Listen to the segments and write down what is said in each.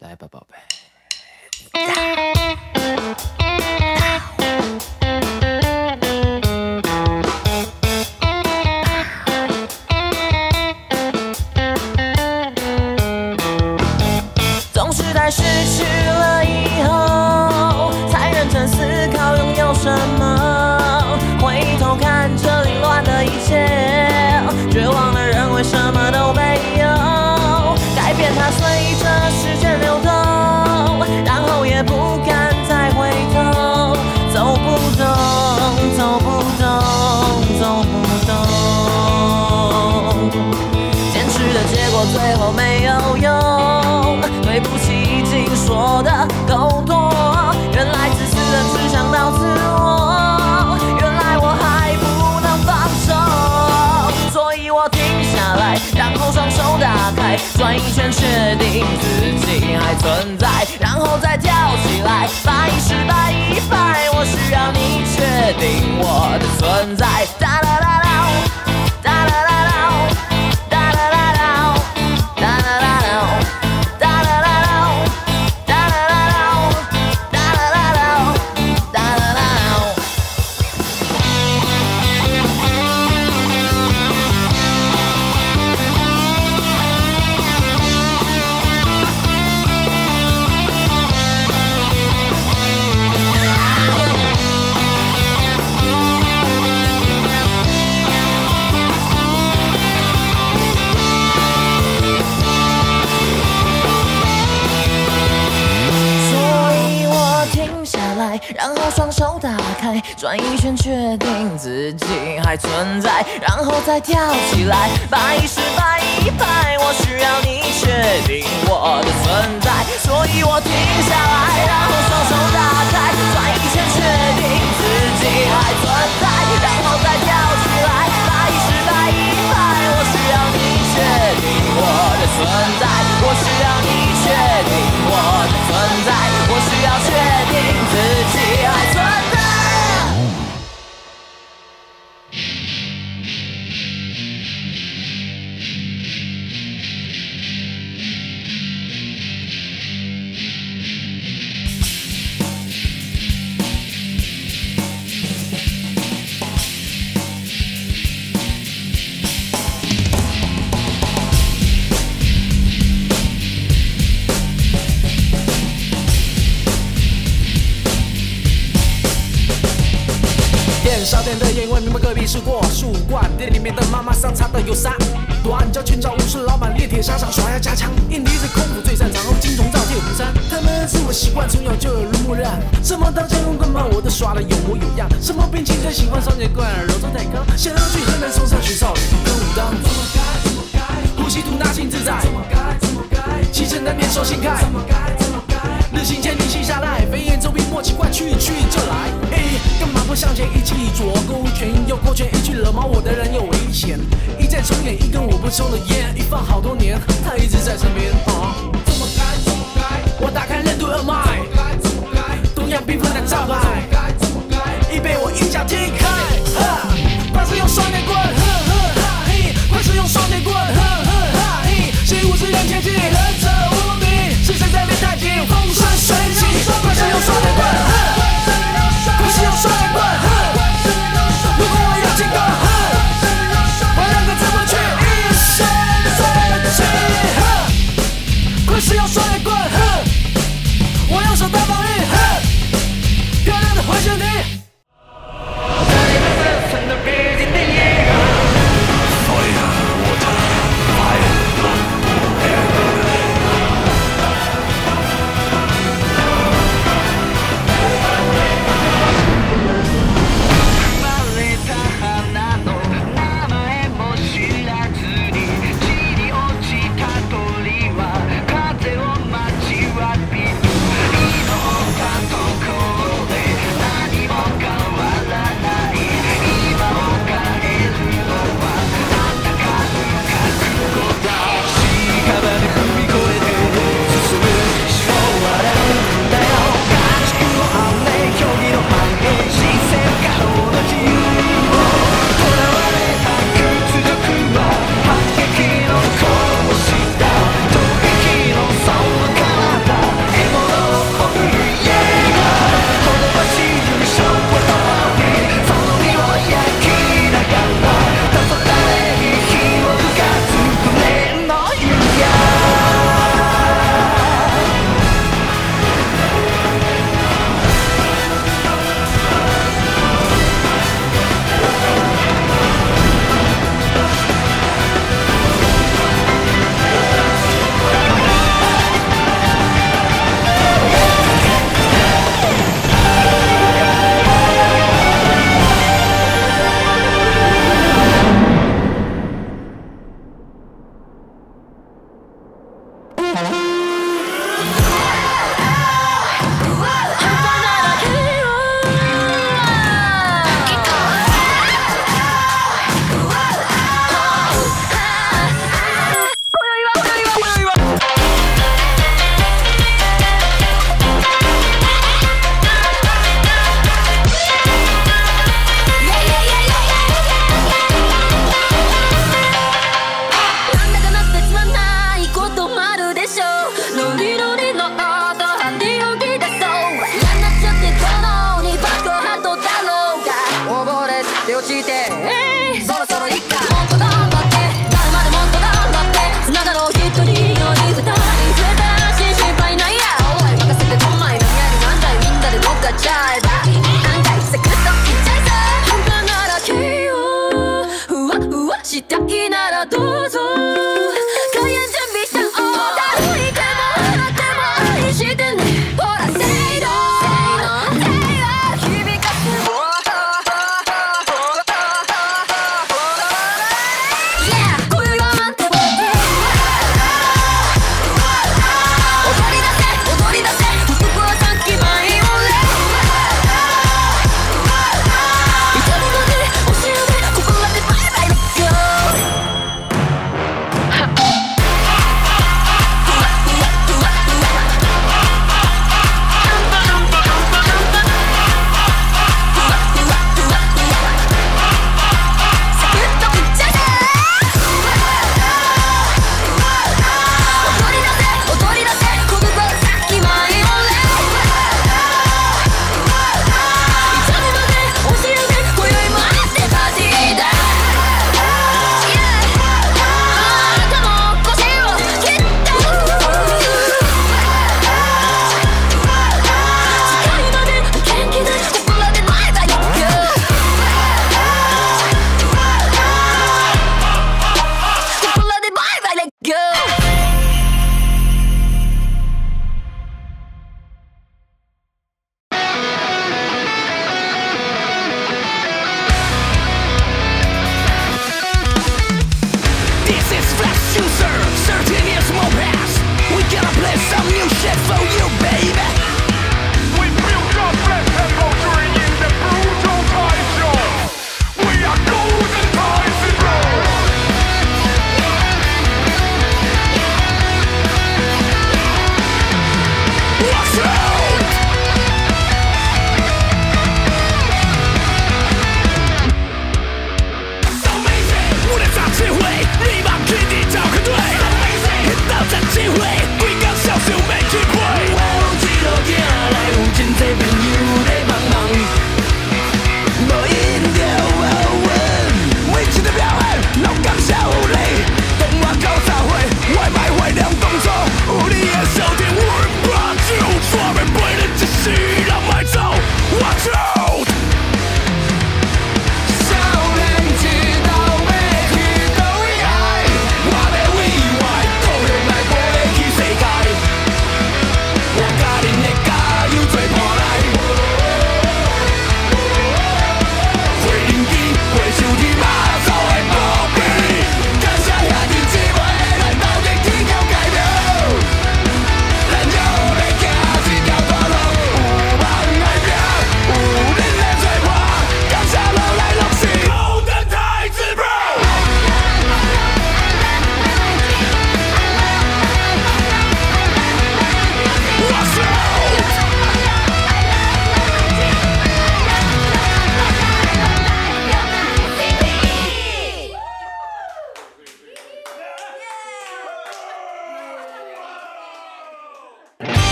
来吧，宝贝。转一圈确定自己还存在，然后再跳起来，百一失败一败，我需要你确定我的存在。双手打开，转一圈确定自己还存在，然后再跳起来，百一失败一败，我需要你确定我的存在。所以我停下来，然后双手打开，转一圈确定自己还存在，然后再跳起来，百一失败一败，我需要你确定我的存在，我需要你确定我的存在，我需要确定自味，明白隔壁是过树冠。店里面的妈妈桑擦的有三？短脚拳脚武士老板练铁沙场耍呀家枪，硬底子功夫最擅长，金钟罩铁虎山。他们是我习惯，从小就耳濡目染。什么刀剑棍棍棒我都耍的有模有样。什么兵器最喜欢双截棍柔中带刚，想要去河南嵩山学少林跟武当。怎么改？怎么改？呼吸吐纳心自在。怎么改？怎么改？气沉丹田手心开。怎么改？日行千里行下来，飞檐走壁莫奇怪，去去就来。哎，干嘛不向前一起左勾拳右勾拳，一句惹毛我的人有危险。一再重演一根我不抽的烟，一放好多年，他一直在身边。啊，怎么改？怎么改？我打开任督二脉。怎么改？怎么改？东亚病夫的招牌。怎么改？怎么改？已被我一脚踢开。哈，怕是用双截棍。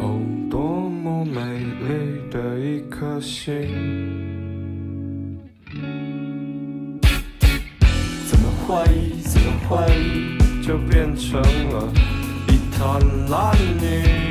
哦，多么美丽的一颗心！怎么怀疑，怎么怀疑，就变成了一滩烂泥。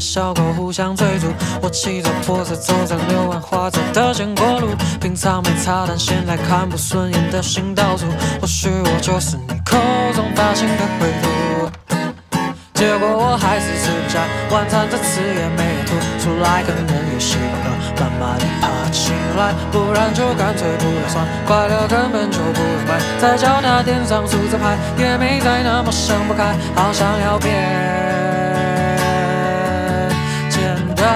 小狗互相追逐。我骑着破车走在柳暗花明的经过路，平常没擦，但现在看不顺眼的行道树。或许我就是你口中发情的灰度。结果我还是吃不下晚餐，这次也没有吐出来，可能也习惯了，慢慢地爬起来，不然就干脆不要算，快乐根本就不用买，在脚踏垫上数字牌，也没再那么想不开，好想要变。哎，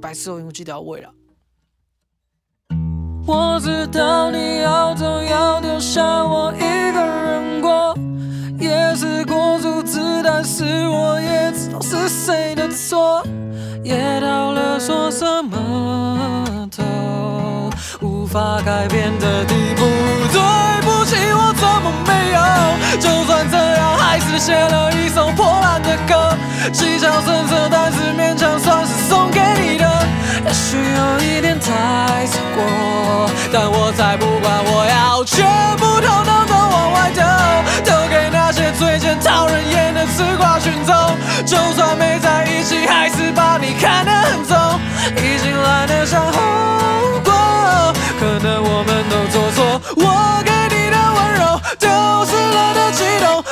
白痴哦，我记得要喂了。我知道你要走，要丢下我一个人过，也试过阻止，但是我也知道是谁的错，也到了说什么都无法改变的地步。对不起，我怎么没有？就算这样，还是写了一首破烂的歌，技巧生涩，但是勉强算是送给你的。也许有一点太超过，但我才不管，我要全部统统都往外丢，丢给那些嘴尖讨人厌的吃瓜群众。就算没在一起，还是把你看得很重，已经懒得想后果，可能我们都做错。我给你的温柔，丢失了的悸动，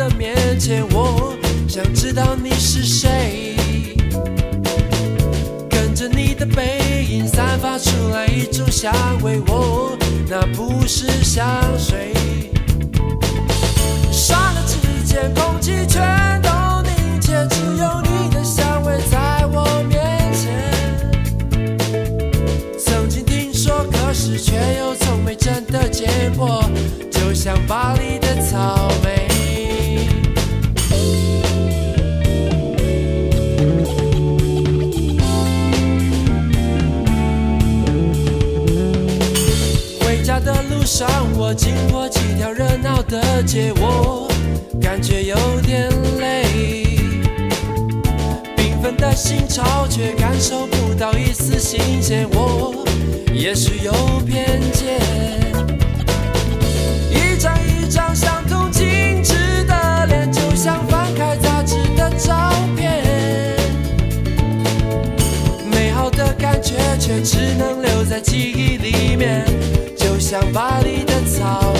的面前，我想知道你是谁。跟着你的背影，散发出来一种香味，我那不是香水。刹那之间，空气全都凝结，只有你的香味在我面前。曾经听说，可是却又从没真的见过，就像巴黎的草莓。经过几条热闹的街，我感觉有点累。缤纷的心潮，却感受不到一丝新鲜。我也许有偏见。一张一张相同精致的脸，就像翻开杂志的照片。美好的感觉，却只能留在记忆里面，就像巴黎的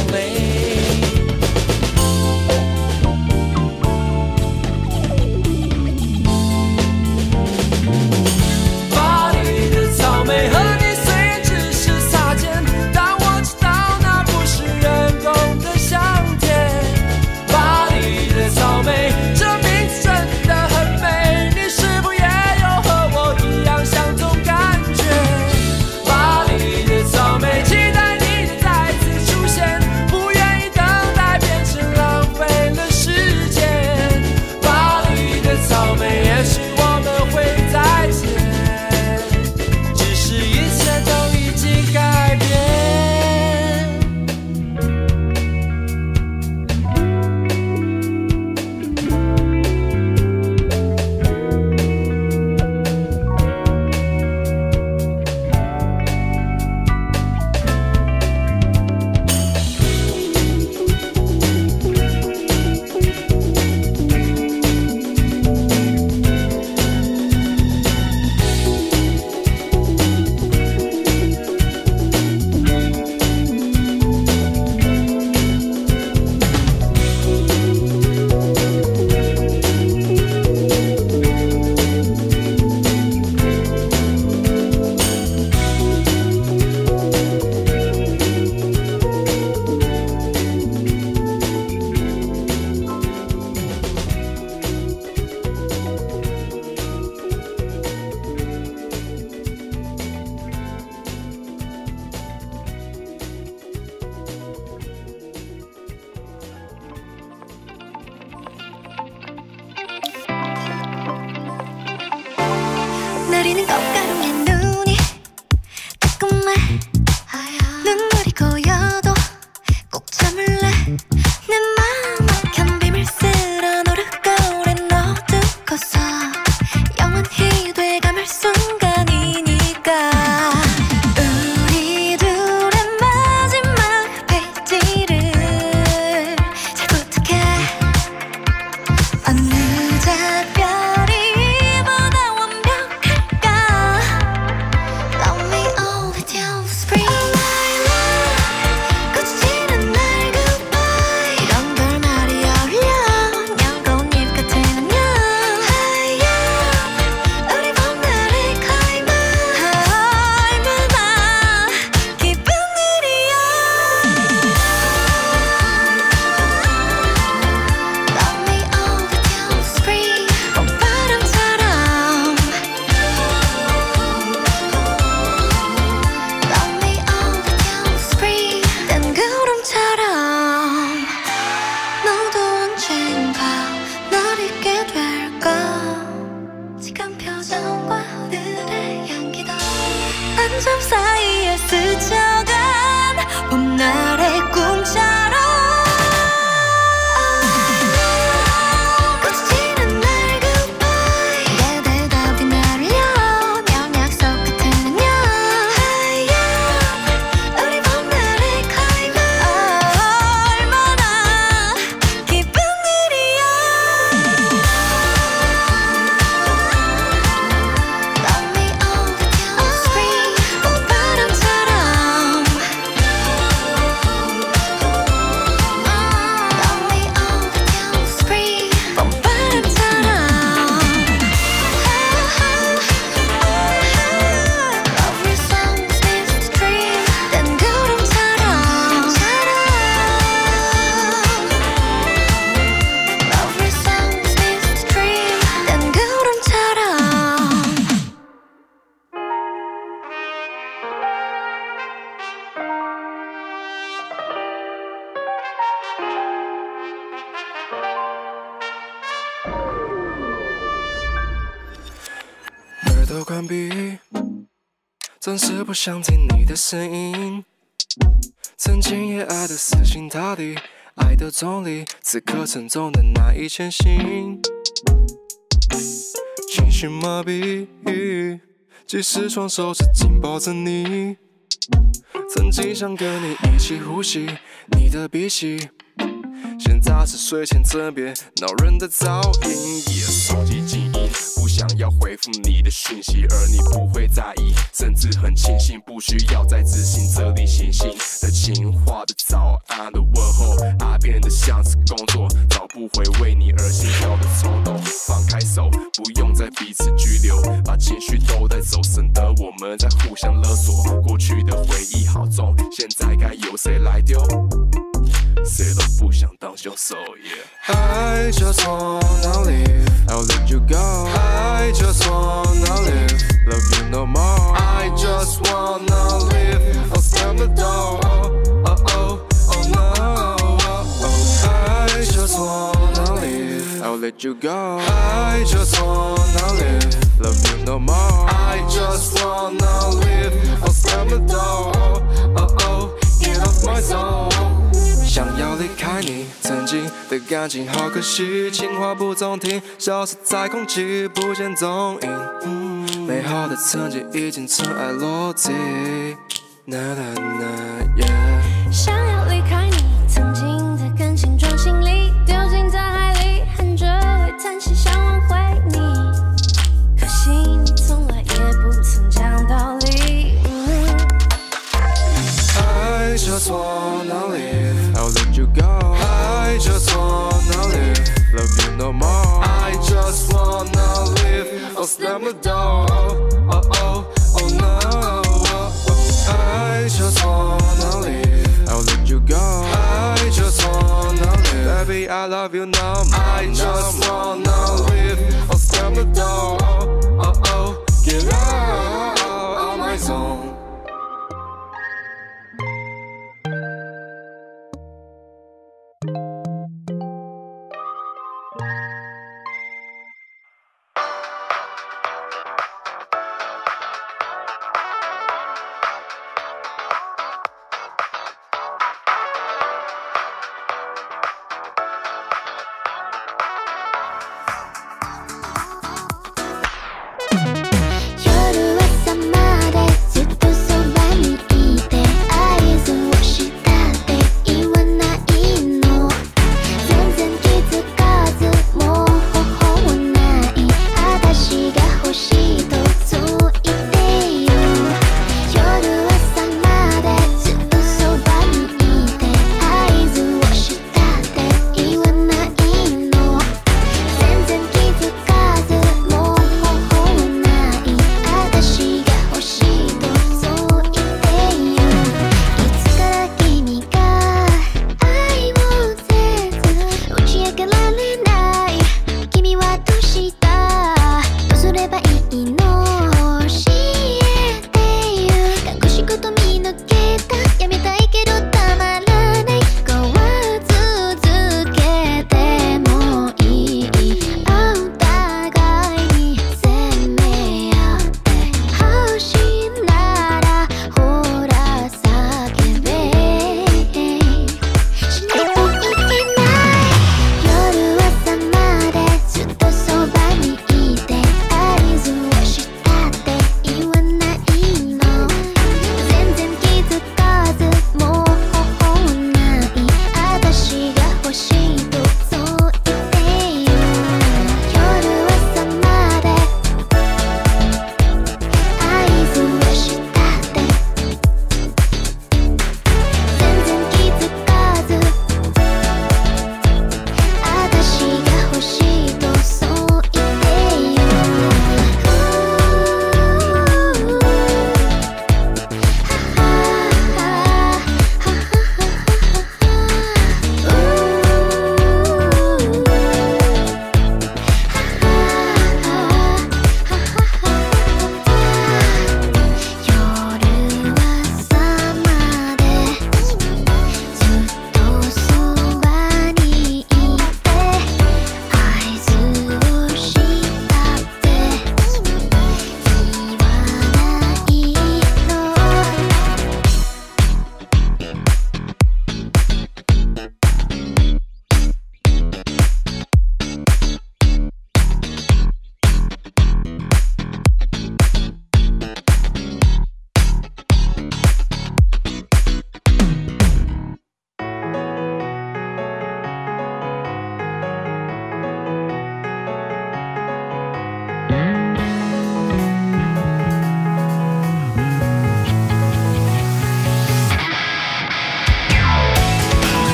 关闭，暂时不想听你的声音。曾经也爱得死心塌地，爱的动力，此刻沉重的难以前行。情绪麻痹，即使双手紧紧抱着你。曾经想跟你一起呼吸，你的鼻息。现在是睡前枕边恼人的噪音，也手机，想要回复你的讯息，而你不会在意，甚至很庆幸不需要再执行这例行性的情话的早安的问候，爱变得像是工作，找不回为你而心跳的冲动，放开手，不用再彼此拘留，把情绪都带走，省得我们在互相勒索，过去的回忆好重，现在该由谁来丢？谁都不想当凶手，yeah. I just wanna live, I'll let you go. I just wanna live, love you no more. I just wanna live, I'll slam the door. Oh oh oh no. I just wanna live, I'll let you go. I just wanna live, love you no more. I just wanna live, I'll slam the door. Oh oh, get off my zone. 想要离开你，曾经的感情好可惜，情话不中听，消失在空气，不见踪影。美好的曾经已经尘埃落定。啦啦啦，yeah。想要离开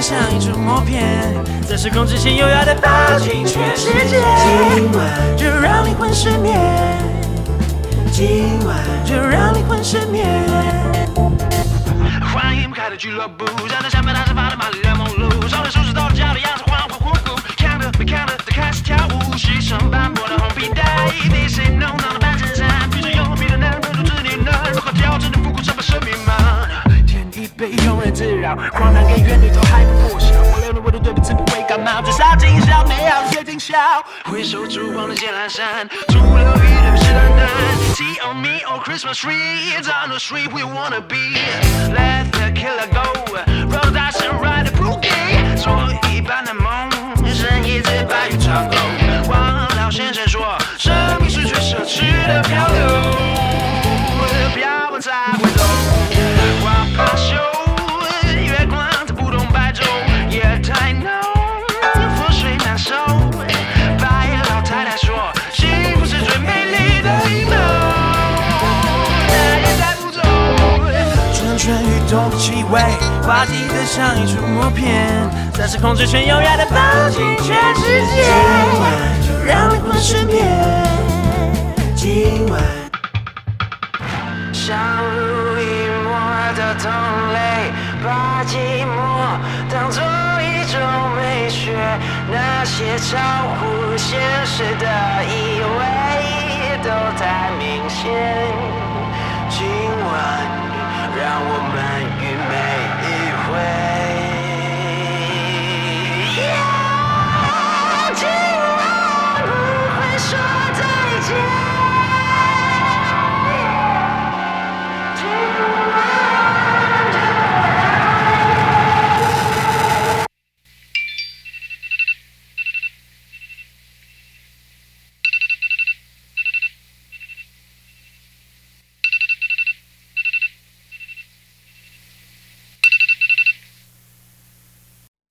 像一出默片，在失控之前优雅的抱紧全世界。今晚就让灵魂失眠，今晚就让灵魂失眠。欢迎不开的俱乐部，站在下面拿着发的玛丽莲梦露，少年收拾到了家的样子，恍恍惚惚，看的没看的都开始跳舞，西装斑驳的红皮带，被谁弄脏的白衬衫，披着油皮的男人，不知你呢，如何调整的复古这么神秘吗？被庸人自扰，荒唐跟怨女都还不破晓，我留了我的对比词不会感冒，至少今宵美好最今宵。回首烛光的剑兰山，竹流雨流是淡淡。Tea on me on Christmas tree, it's on the street we wanna be. Let the killer go, roll that and ride the boogie，做一般的梦，剩一只白云长狗。王老先生说，生命是最奢侈的漂流，滑稽的像一出默片，暂时控之前优雅的抱紧全世界。今晚就让灵魂失眠，今晚。相濡以沫的同类，把寂寞当作一种美学，那些超乎现实的以为都太明显。今晚，让我们一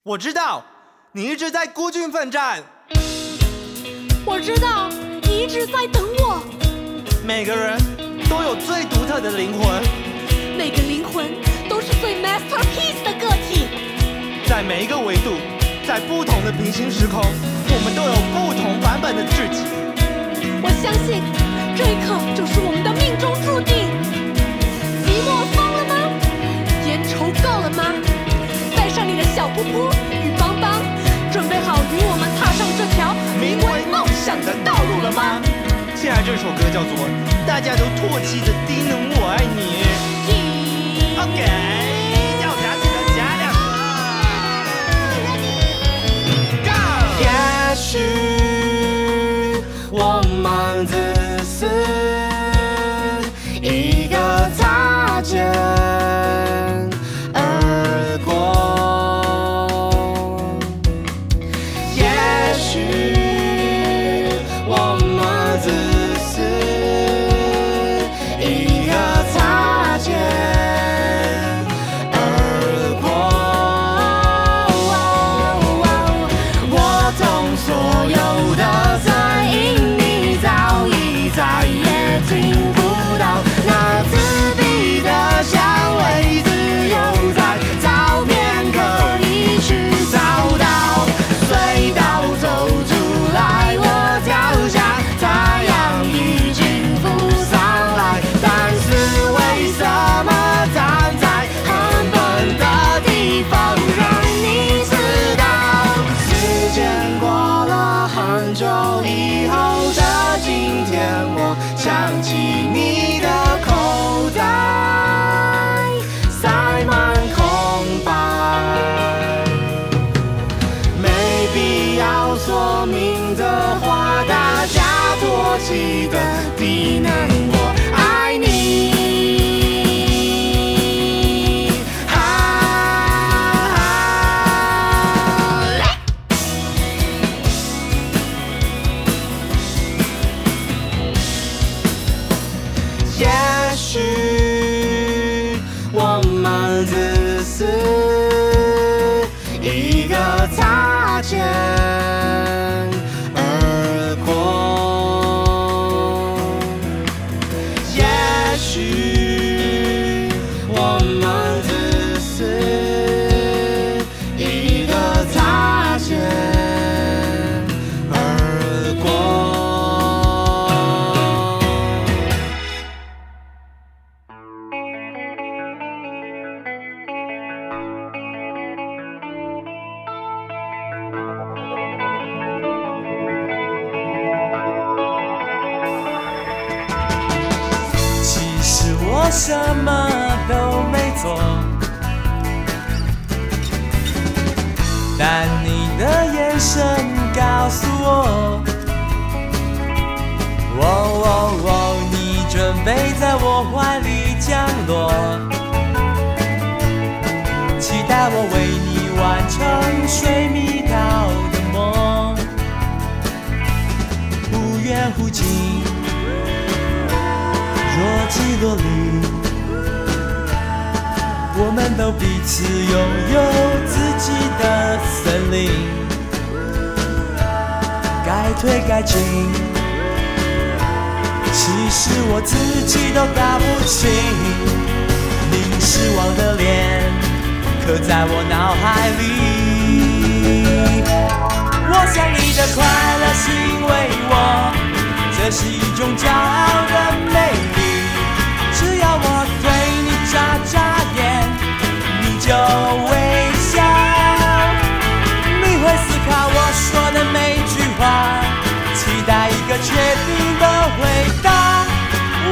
我知道你一直在孤军奋战。我知道你一直在等我。每个人都有最独特的灵魂。每个灵魂都是最 masterpiece 的个体。在每一个维度在不同的平行时空我们都有不同版本的自己。我相信这一刻就是我们的命中注定。你我疯了吗？烟抽够了吗？小噗噗与邦邦准备好与我们踏上这条名为梦想的道路了吗？现在这首歌叫做大家都唾弃的低能我爱你 ggo 也许我们自私一个擦肩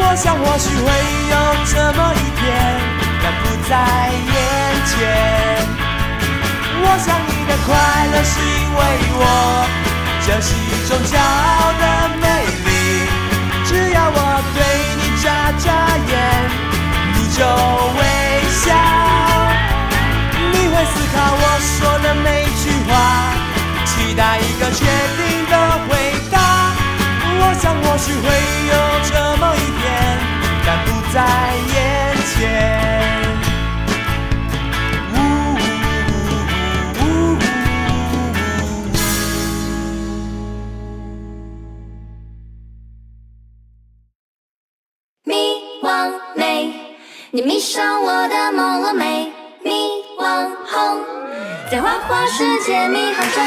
我想或许会有这么一天，但不在眼前。我想你的快乐是因为我，这是一种骄傲的美丽。只要我对你眨眨眼，你就微笑，你会思考我说的每句话，期待一个确定的回答。想或许会有这么一天，但不在眼前。你迷上我的朦胧美。迷王红，在花花世界迷好上。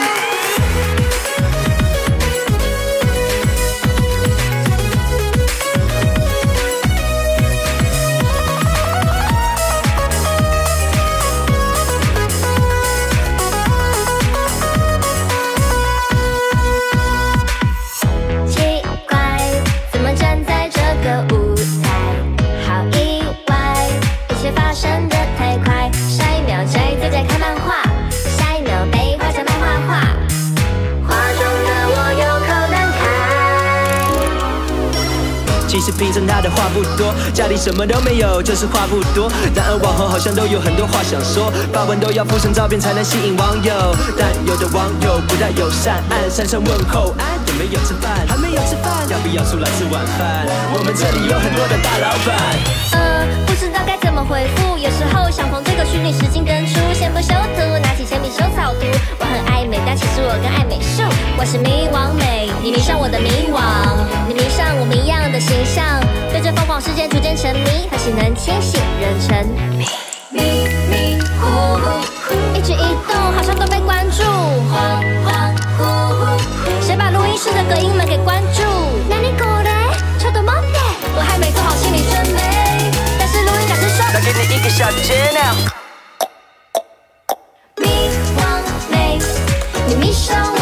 凭着他的话不多，家里什么都没有，就是话不多。然而网红好像都有很多话想说，发文都要附上照片才能吸引网友，但有的网友不太友善，按三声问候，安有没有吃饭？还没有吃饭，要不要出来吃晚饭？我们这里有很多的大老板。呃，不知道该怎回复，有时候想从这个虚拟实境登出，先不修图，拿起铅笔修草图。我很爱美，但其实我更爱美术。我是迷惘美，你迷上我的迷惘，你迷上我谜样的形象，对这疯狂世界逐渐沉迷，何时能清醒人沉迷迷迷糊糊，一举一动好像都被关注，恍恍惚惚，谁把录音室的隔音门给关住？小节 now。迷惘美，你迷上